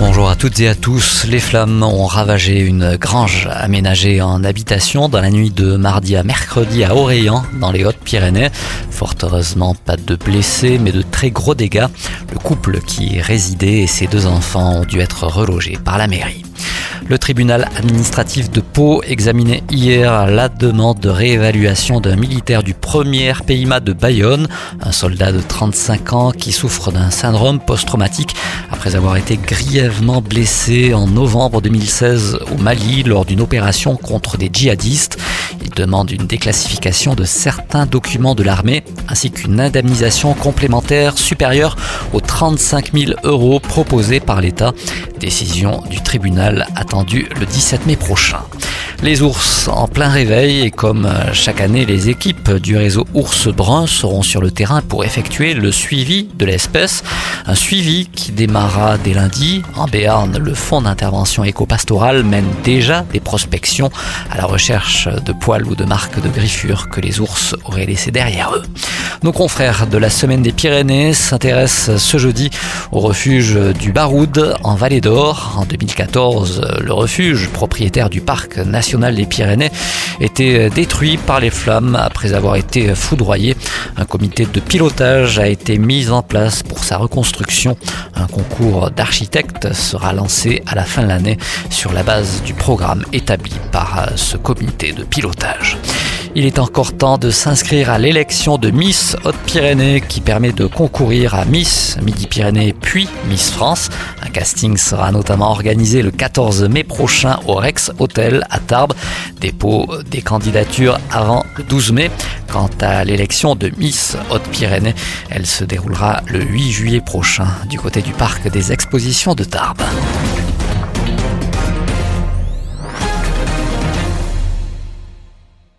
Bonjour à toutes et à tous. Les flammes ont ravagé une grange aménagée en habitation dans la nuit de mardi à mercredi à Orléans, dans les Hautes-Pyrénées. Fort heureusement, pas de blessés, mais de très gros dégâts. Le couple qui y résidait et ses deux enfants ont dû être relogés par la mairie. Le tribunal administratif de Pau examinait hier la demande de réévaluation d'un militaire du premier PIMA de Bayonne, un soldat de 35 ans qui souffre d'un syndrome post-traumatique après avoir été grièvement blessé en novembre 2016 au Mali lors d'une opération contre des djihadistes. Demande une déclassification de certains documents de l'armée ainsi qu'une indemnisation complémentaire supérieure aux 35 000 euros proposés par l'État. Décision du tribunal attendue le 17 mai prochain. Les ours en plein réveil et comme chaque année, les équipes du réseau Ours Brun seront sur le terrain pour effectuer le suivi de l'espèce. Un suivi qui démarra dès lundi. En Béarn, le fonds d'intervention éco-pastorale mène déjà des prospections à la recherche de poils ou de marques de griffures que les ours auraient laissées derrière eux. Nos confrères de la Semaine des Pyrénées s'intéressent ce jeudi au refuge du Baroud en Vallée d'Or. En 2014, le refuge, propriétaire du parc national des Pyrénées, était détruit par les flammes après avoir été foudroyé. Un comité de pilotage a été mis en place pour sa reconstruction. Un concours d'architectes sera lancé à la fin de l'année sur la base du programme établi par ce comité de pilotage. Il est encore temps de s'inscrire à l'élection de Miss Haute-Pyrénées qui permet de concourir à Miss Midi-Pyrénées puis Miss France. Un casting sera notamment organisé le 14 mai prochain au Rex Hotel à Tarbes. Dépôt des candidatures avant le 12 mai. Quant à l'élection de Miss Haute-Pyrénées, elle se déroulera le 8 juillet prochain du côté du parc des expositions de Tarbes.